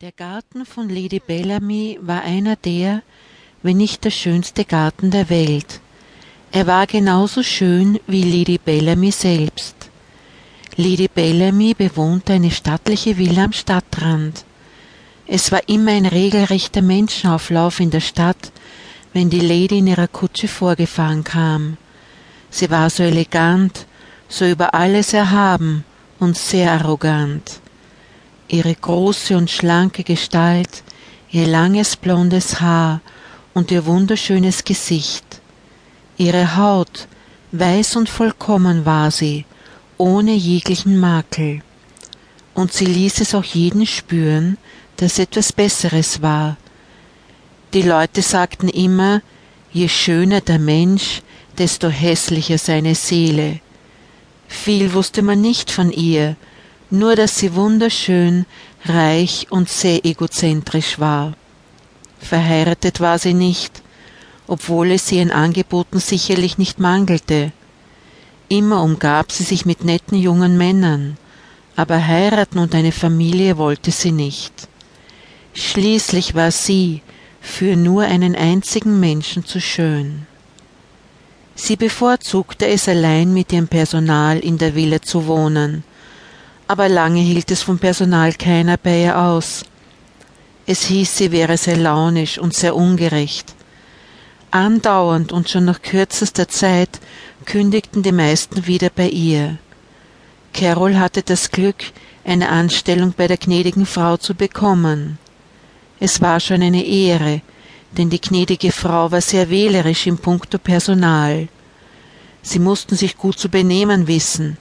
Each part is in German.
Der Garten von Lady Bellamy war einer der, wenn nicht der schönste Garten der Welt. Er war genauso schön wie Lady Bellamy selbst. Lady Bellamy bewohnte eine stattliche Villa am Stadtrand. Es war immer ein regelrechter Menschenauflauf in der Stadt, wenn die Lady in ihrer Kutsche vorgefahren kam. Sie war so elegant, so über alles erhaben und sehr arrogant ihre große und schlanke Gestalt, ihr langes blondes Haar und ihr wunderschönes Gesicht. Ihre Haut, weiß und vollkommen war sie, ohne jeglichen Makel. Und sie ließ es auch jeden spüren, dass etwas Besseres war. Die Leute sagten immer, je schöner der Mensch, desto hässlicher seine Seele. Viel wusste man nicht von ihr, nur dass sie wunderschön, reich und sehr egozentrisch war. Verheiratet war sie nicht, obwohl es ihren Angeboten sicherlich nicht mangelte. Immer umgab sie sich mit netten jungen Männern, aber heiraten und eine Familie wollte sie nicht. Schließlich war sie für nur einen einzigen Menschen zu schön. Sie bevorzugte es allein mit ihrem Personal in der Villa zu wohnen, aber lange hielt es vom Personal keiner bei ihr aus. Es hieß, sie wäre sehr launisch und sehr ungerecht. Andauernd und schon nach kürzester Zeit kündigten die meisten wieder bei ihr. Carol hatte das Glück, eine Anstellung bei der gnädigen Frau zu bekommen. Es war schon eine Ehre, denn die gnädige Frau war sehr wählerisch im Punkto Personal. Sie mussten sich gut zu benehmen wissen,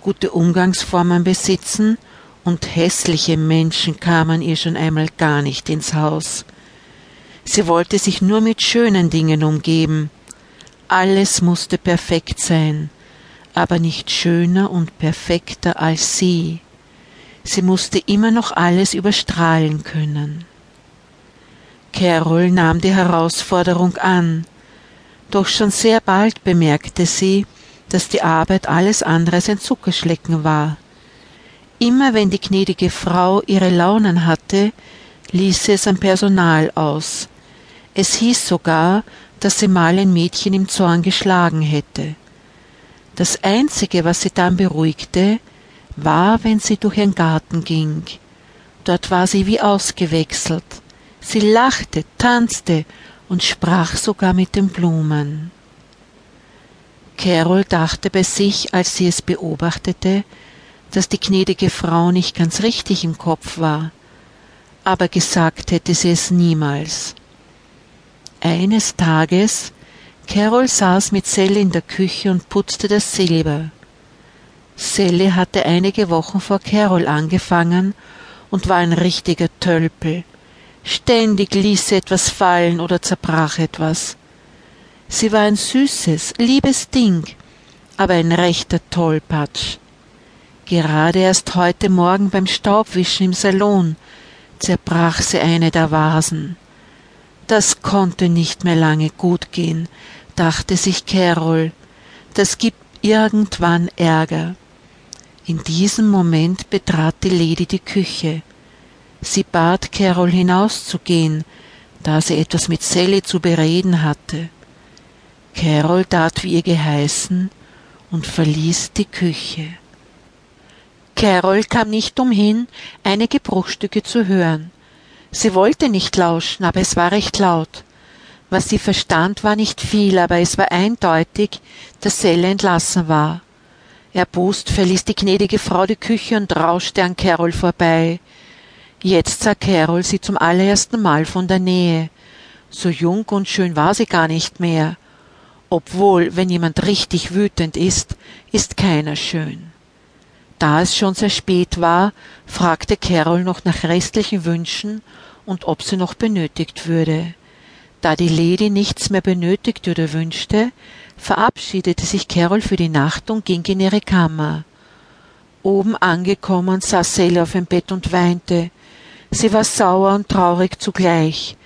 gute Umgangsformen besitzen, und hässliche Menschen kamen ihr schon einmal gar nicht ins Haus. Sie wollte sich nur mit schönen Dingen umgeben. Alles musste perfekt sein, aber nicht schöner und perfekter als sie. Sie musste immer noch alles überstrahlen können. Carol nahm die Herausforderung an, doch schon sehr bald bemerkte sie, dass die Arbeit alles andere als ein Zuckerschlecken war. Immer wenn die gnädige Frau ihre Launen hatte, ließ sie es am Personal aus. Es hieß sogar, dass sie mal ein Mädchen im Zorn geschlagen hätte. Das Einzige, was sie dann beruhigte, war, wenn sie durch ihren Garten ging. Dort war sie wie ausgewechselt. Sie lachte, tanzte und sprach sogar mit den Blumen. Carol dachte bei sich, als sie es beobachtete, dass die gnädige Frau nicht ganz richtig im Kopf war, aber gesagt hätte sie es niemals. Eines Tages Carol saß mit Sally in der Küche und putzte das Silber. Sally hatte einige Wochen vor Carol angefangen und war ein richtiger Tölpel. Ständig ließ sie etwas fallen oder zerbrach etwas. Sie war ein süßes, liebes Ding, aber ein rechter Tollpatsch. Gerade erst heute Morgen beim Staubwischen im Salon zerbrach sie eine der Vasen. Das konnte nicht mehr lange gut gehen, dachte sich Carol. Das gibt irgendwann Ärger. In diesem Moment betrat die Lady die Küche. Sie bat Carol hinauszugehen, da sie etwas mit Sally zu bereden hatte. Carol tat wie ihr geheißen und verließ die Küche. Carol kam nicht umhin, einige Bruchstücke zu hören. Sie wollte nicht lauschen, aber es war recht laut. Was sie verstand, war nicht viel, aber es war eindeutig, dass Selle entlassen war. Erbost verließ die gnädige Frau die Küche und rauschte an Carol vorbei. Jetzt sah Carol sie zum allerersten Mal von der Nähe. So jung und schön war sie gar nicht mehr obwohl, wenn jemand richtig wütend ist, ist keiner schön. Da es schon sehr spät war, fragte Carol noch nach restlichen Wünschen und ob sie noch benötigt würde. Da die Lady nichts mehr benötigte oder wünschte, verabschiedete sich Carol für die Nacht und ging in ihre Kammer. Oben angekommen saß Sally auf dem Bett und weinte. Sie war sauer und traurig zugleich.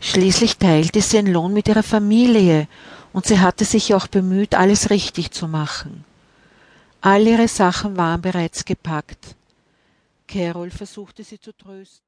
Schließlich teilte sie ihren Lohn mit ihrer Familie und sie hatte sich auch bemüht, alles richtig zu machen. All ihre Sachen waren bereits gepackt. Carol versuchte sie zu trösten.